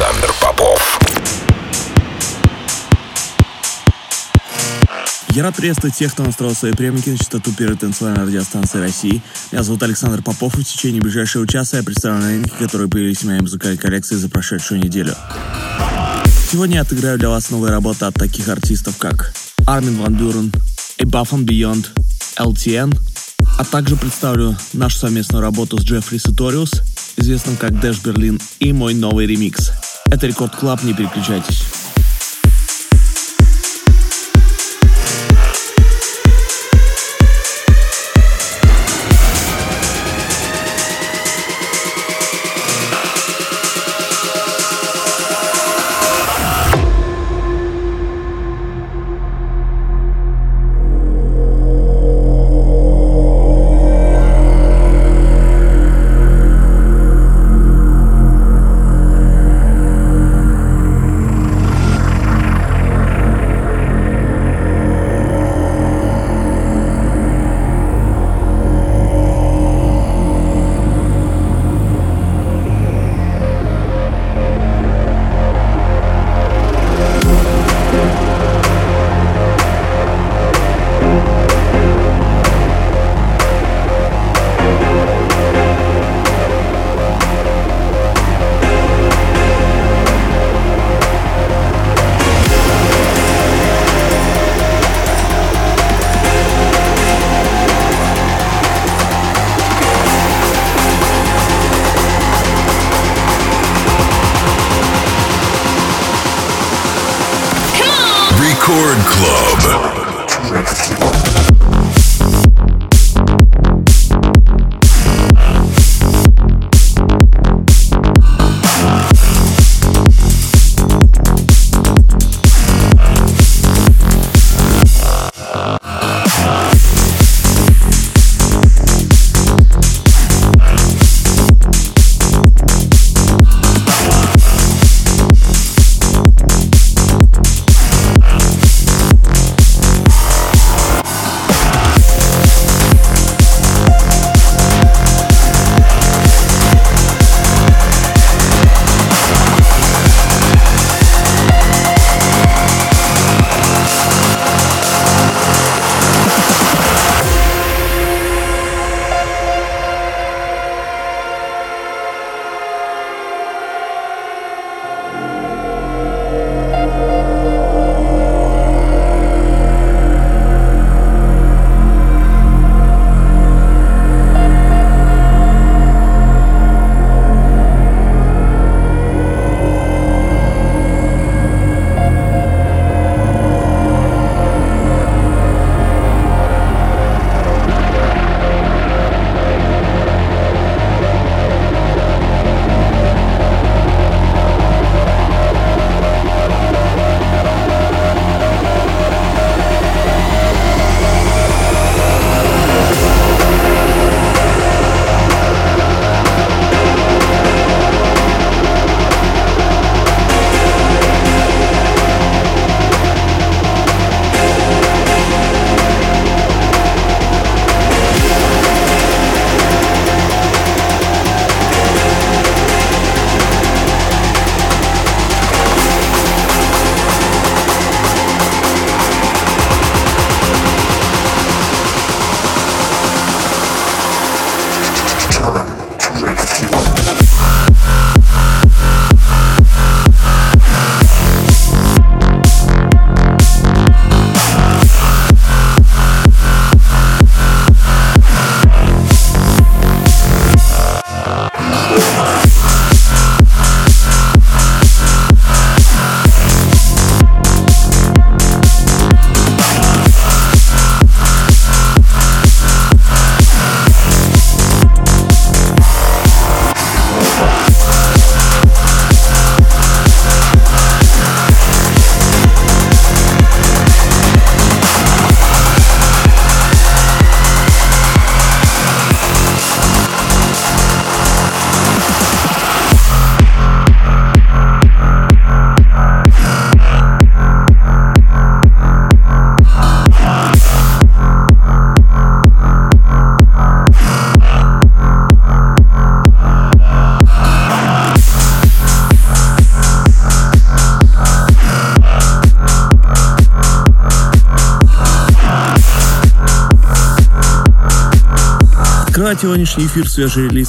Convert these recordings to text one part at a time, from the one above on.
Александр Попов. Я рад приветствовать всех, кто настроил свои приемники на частоту первой танцевальной радиостанции России. Меня зовут Александр Попов, и в течение ближайшего часа я представлю новинки, которые появились в моей музыкальной коллекции за прошедшую неделю. Сегодня я отыграю для вас новые работы от таких артистов, как Армин Ван Бюрен, Above and Beyond, LTN, а также представлю нашу совместную работу с Джеффри Саториус, известным как Dash Berlin, и мой новый ремикс. Это Record Club, не переключайтесь. Chord Club. Сегодняшний эфир свежий релиз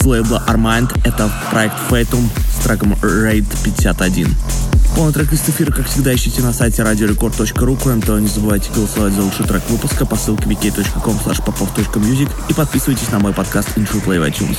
с лейбла Armand. Это проект Fatum с треком Raid 51. Полный трек-лист эфира, как всегда, ищите на сайте radiorecord.ru. Кроме того, не забывайте голосовать за лучший трек выпуска по ссылке wiki.com popov.music и подписывайтесь на мой подкаст Intro Play в iTunes.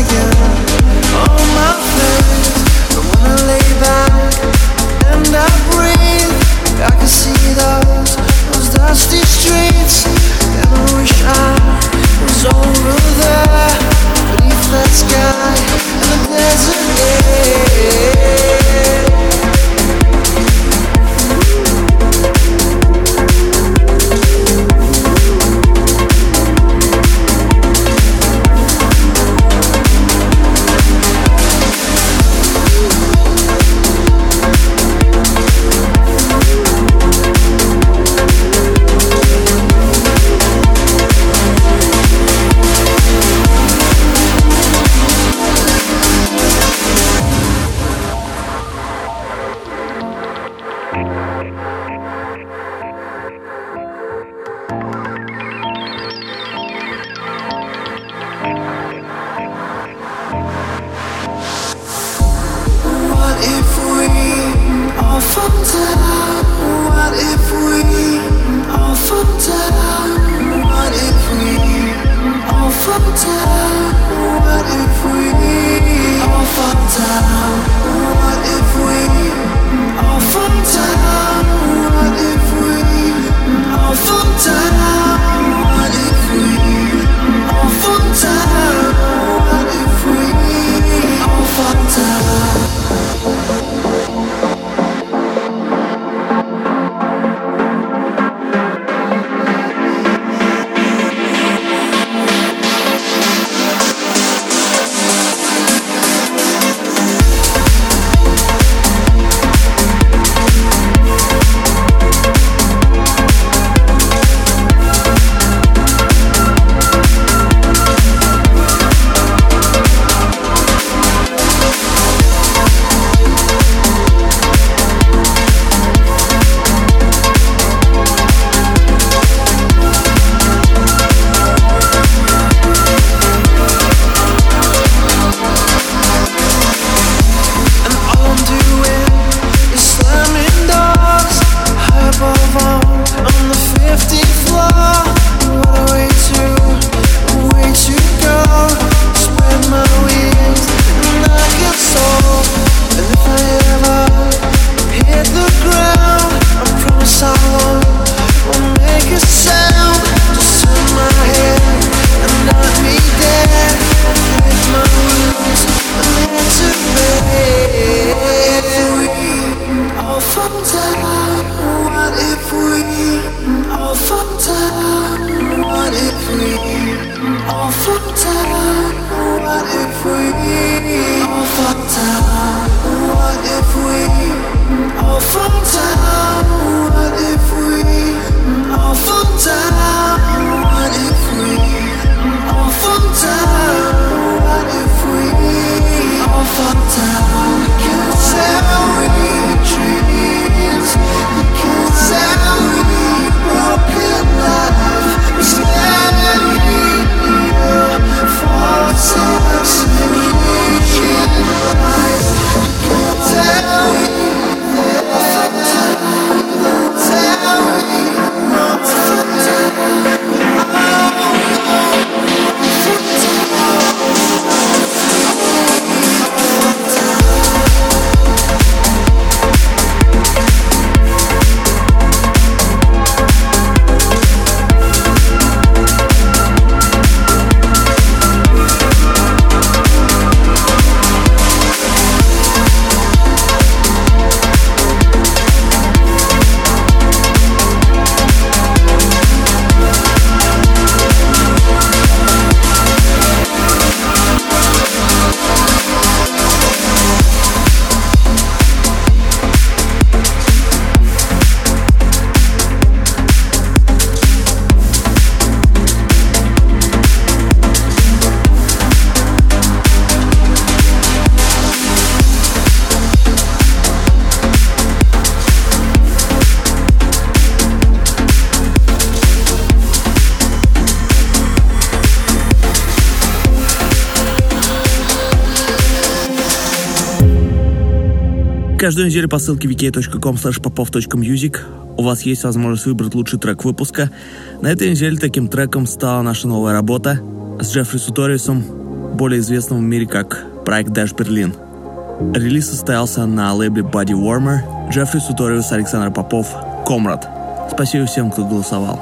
again. Каждую неделю по ссылке wiki.com popov.music у вас есть возможность выбрать лучший трек выпуска. На этой неделе таким треком стала наша новая работа с Джеффри Суториусом, более известным в мире как проект Dash Berlin. Релиз состоялся на лейбле Body Warmer, Джеффри Суториус, Александр Попов, Комрад. Спасибо всем, кто голосовал.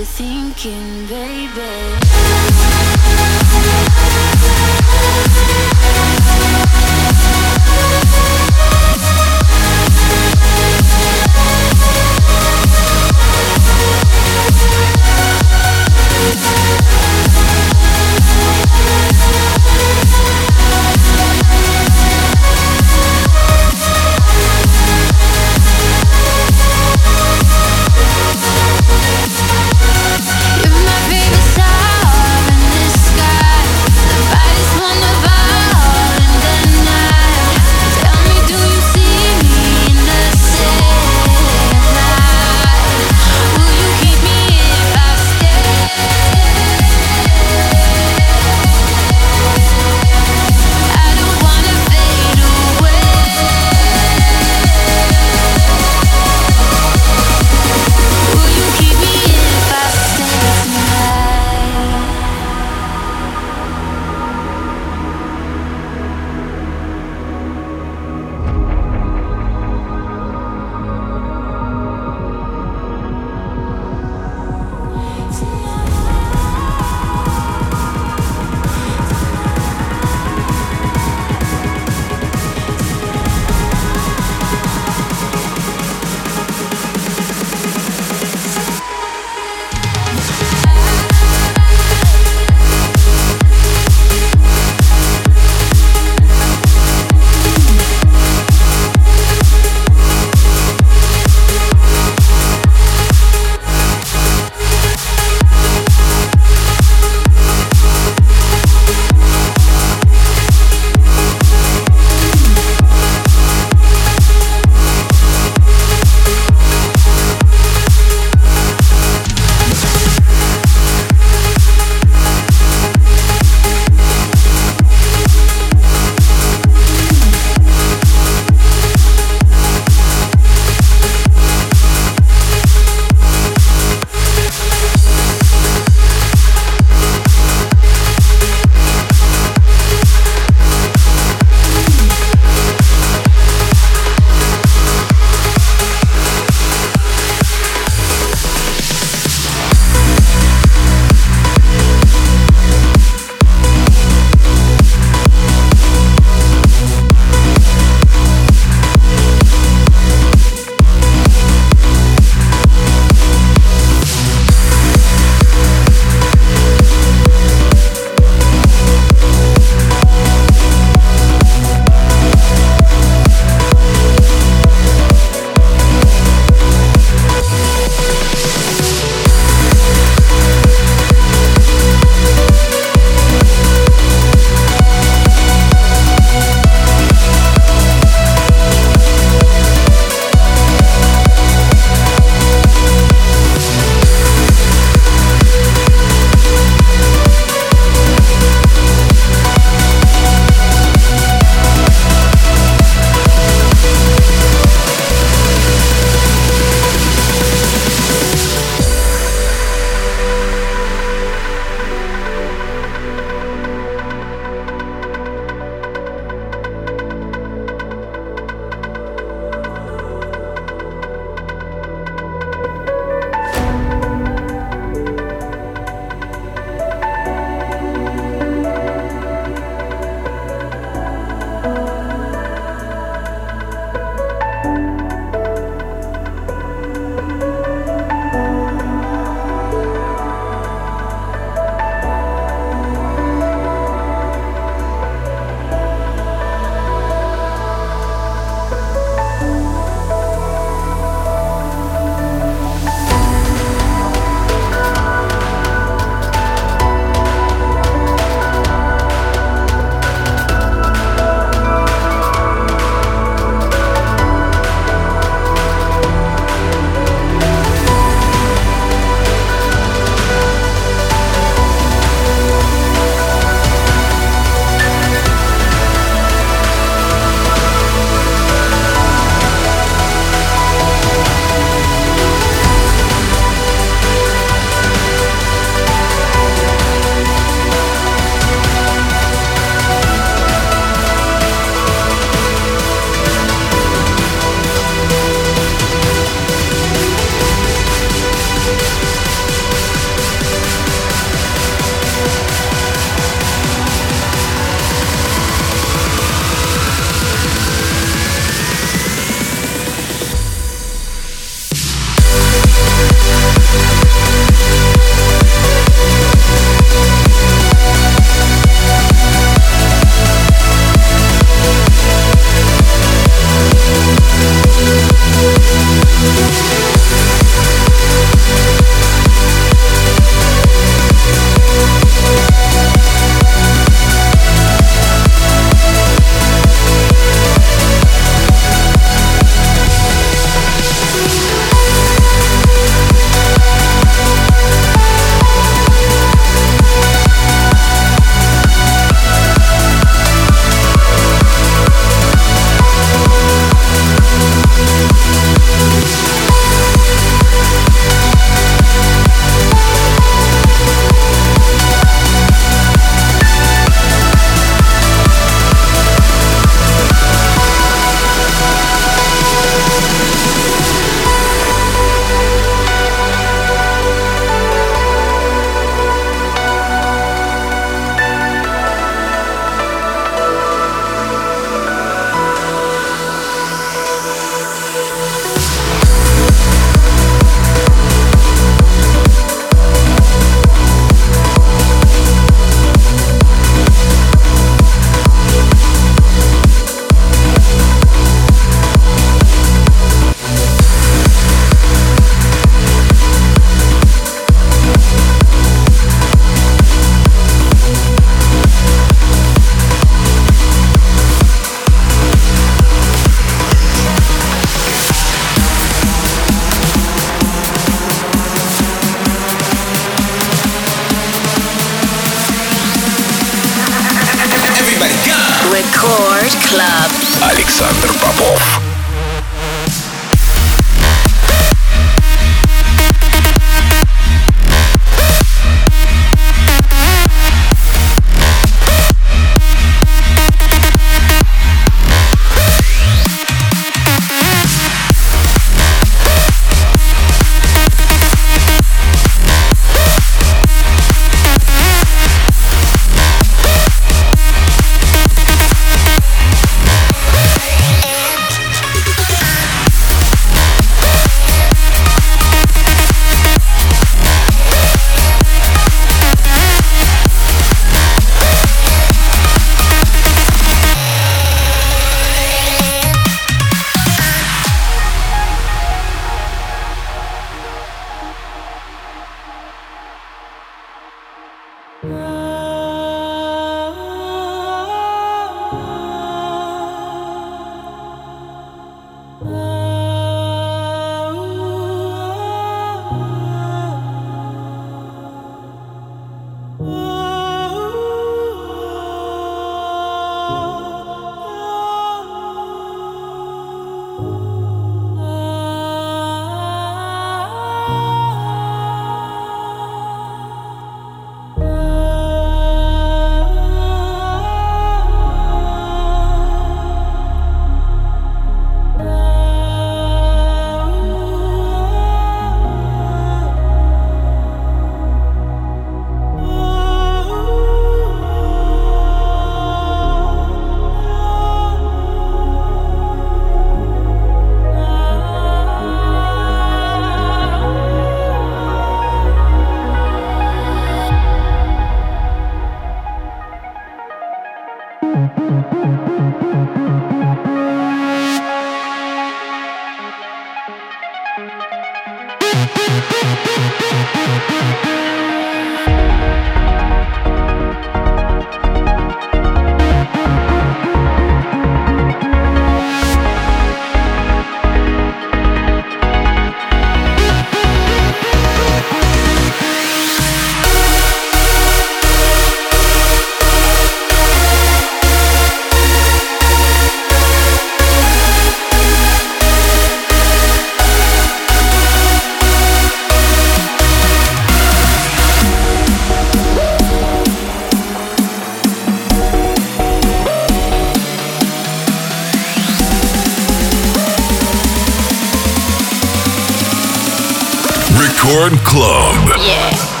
Club. Yeah.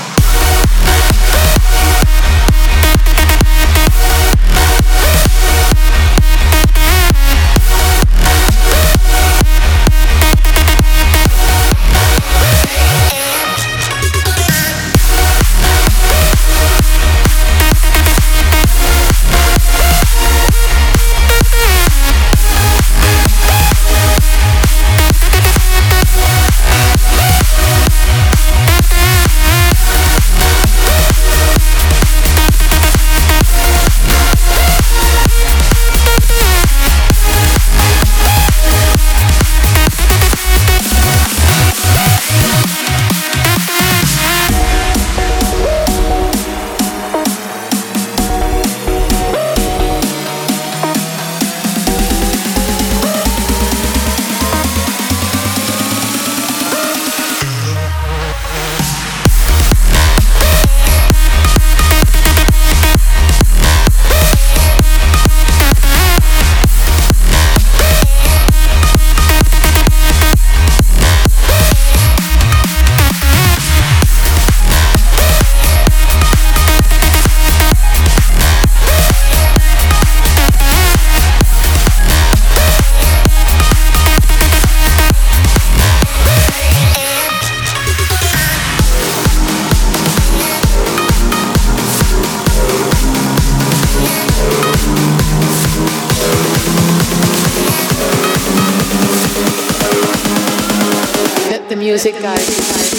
Music guys.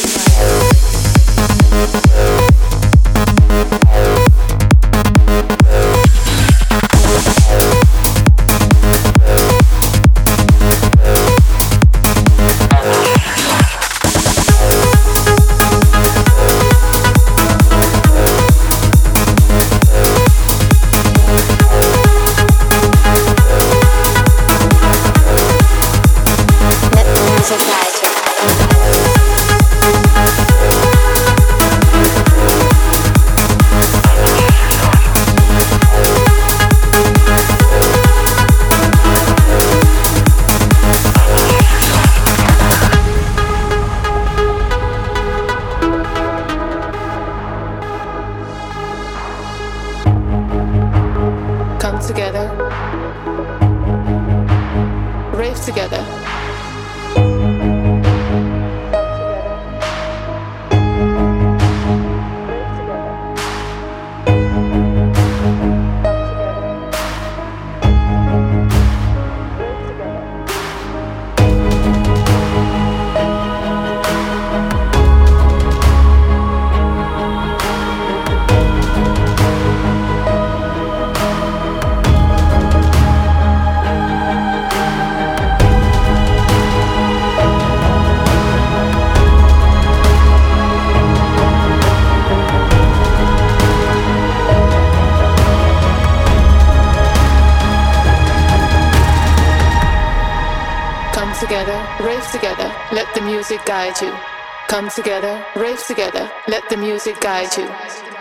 Guide you. Come together, rave together, let the music guide you.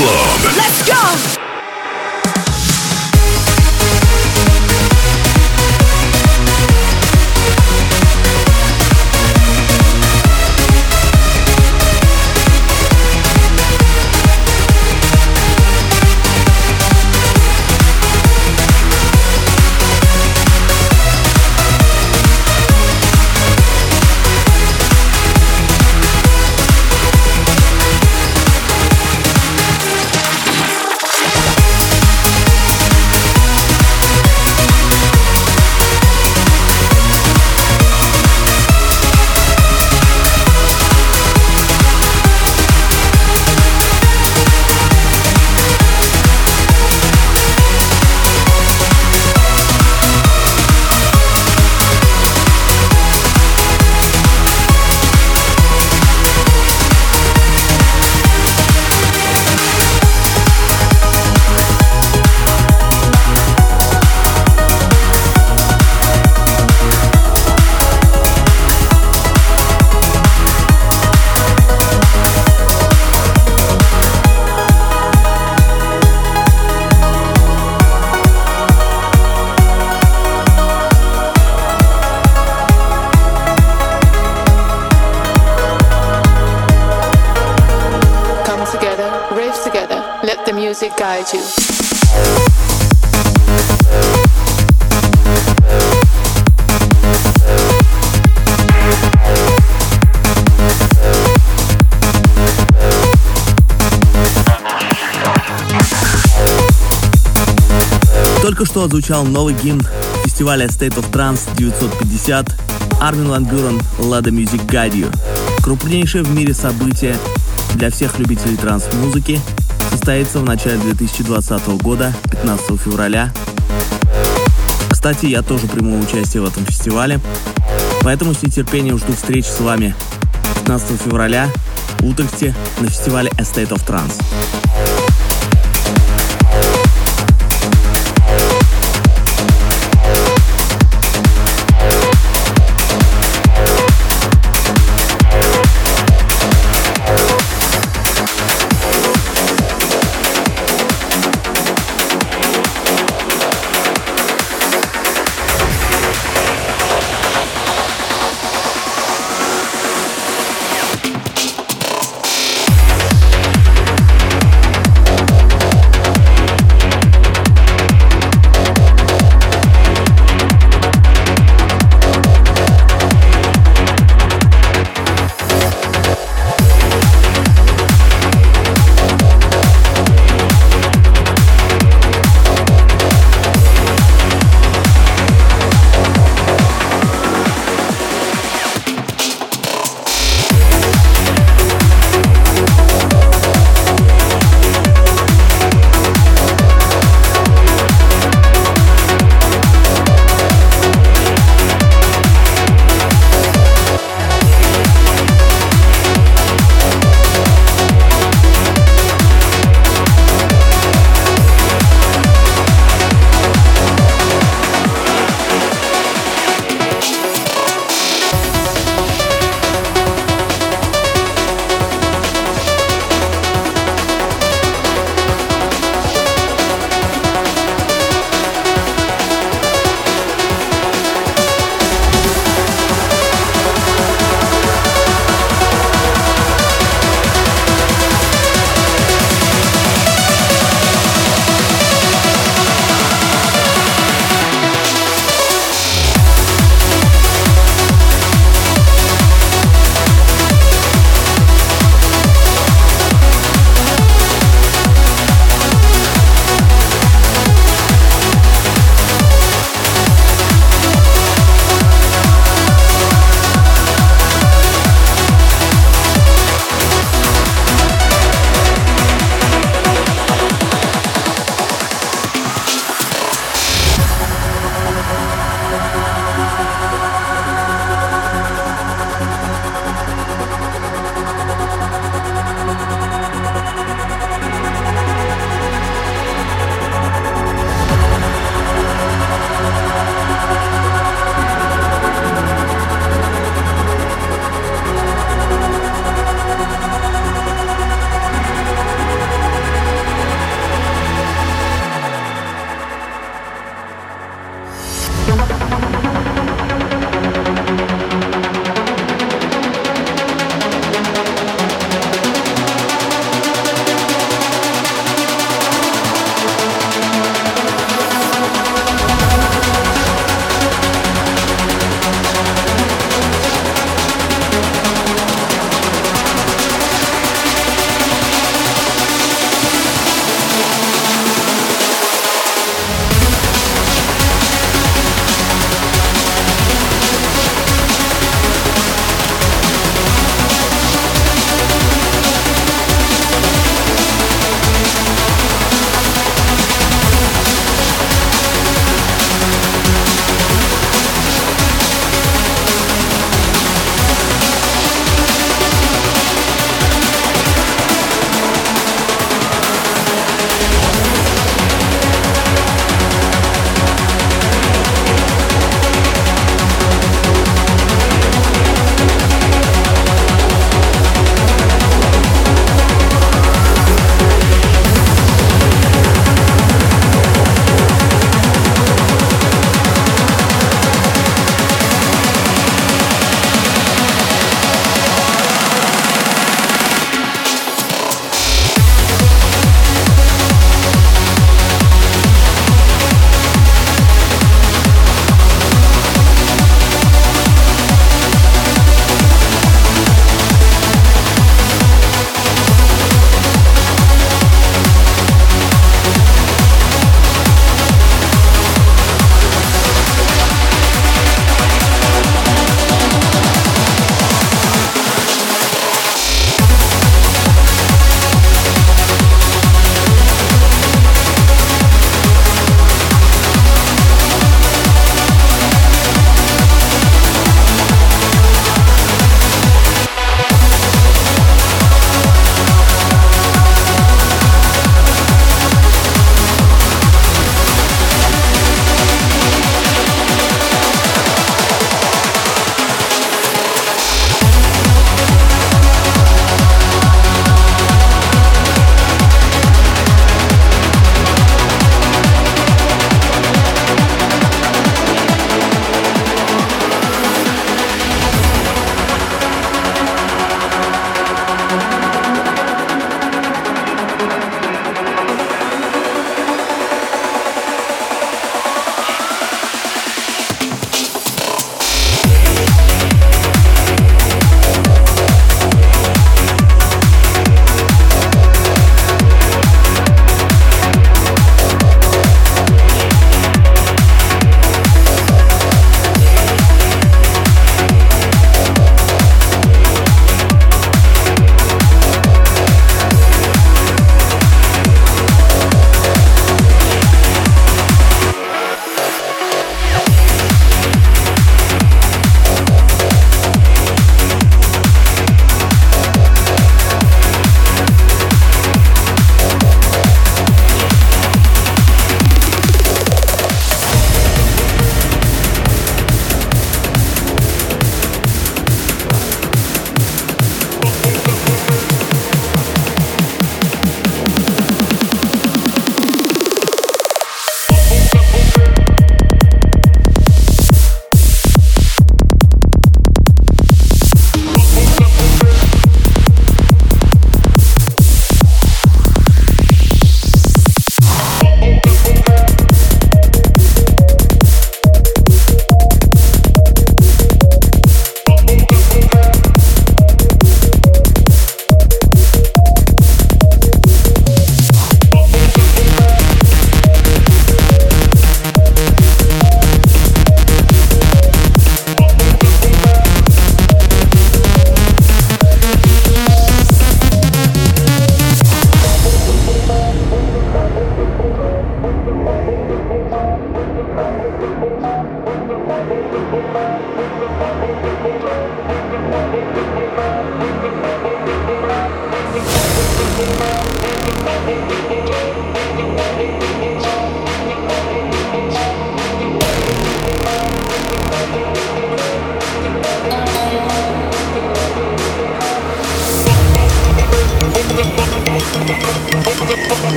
Club. Let's go! Только что отзвучал новый гимн фестиваля State of Trance 950 Армин Ван Бюрен Lada Music Guide. Крупнейшее в мире событие для всех любителей транс-музыки состоится в начале 2020 года, 15 февраля. Кстати, я тоже приму участие в этом фестивале, поэтому с нетерпением жду встречи с вами 15 февраля в Утрехте на фестивале A State of Trance.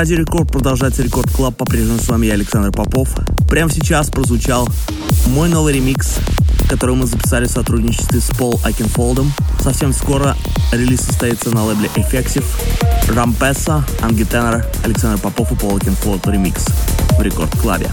Радио Рекорд продолжается Record Club. По-прежнему с вами я, Александр Попов. Прямо сейчас прозвучал мой новый ремикс, который мы записали в сотрудничестве с Paul Oakenfold ом. Совсем скоро релиз состоится на лейбле Effective. Rompasso, Angetenar, Александр Попов и Paul Oakenfold ремикс в Record Club е.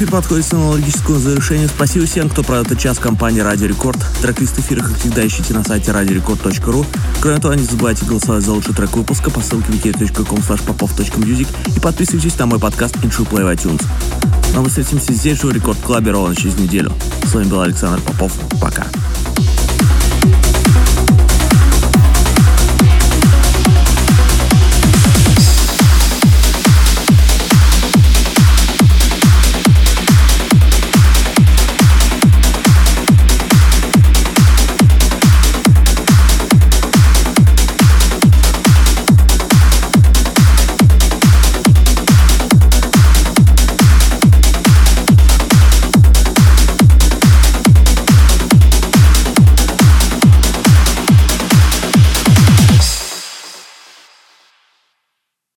Эфир подходит к аналогическому завершению. Спасибо всем, кто провел этот час компании Радио Рекорд. Трек-лист эфира, как всегда, ищите на сайте radiorecord.ru. Кроме того, не забывайте голосовать за лучший трек выпуска по ссылке wiki.com popov.music и подписывайтесь на мой подкаст Intro Play в iTunes. Но мы встретимся здесь же в Рекорд Клабе ровно через неделю. С вами был Александр Попов. Пока.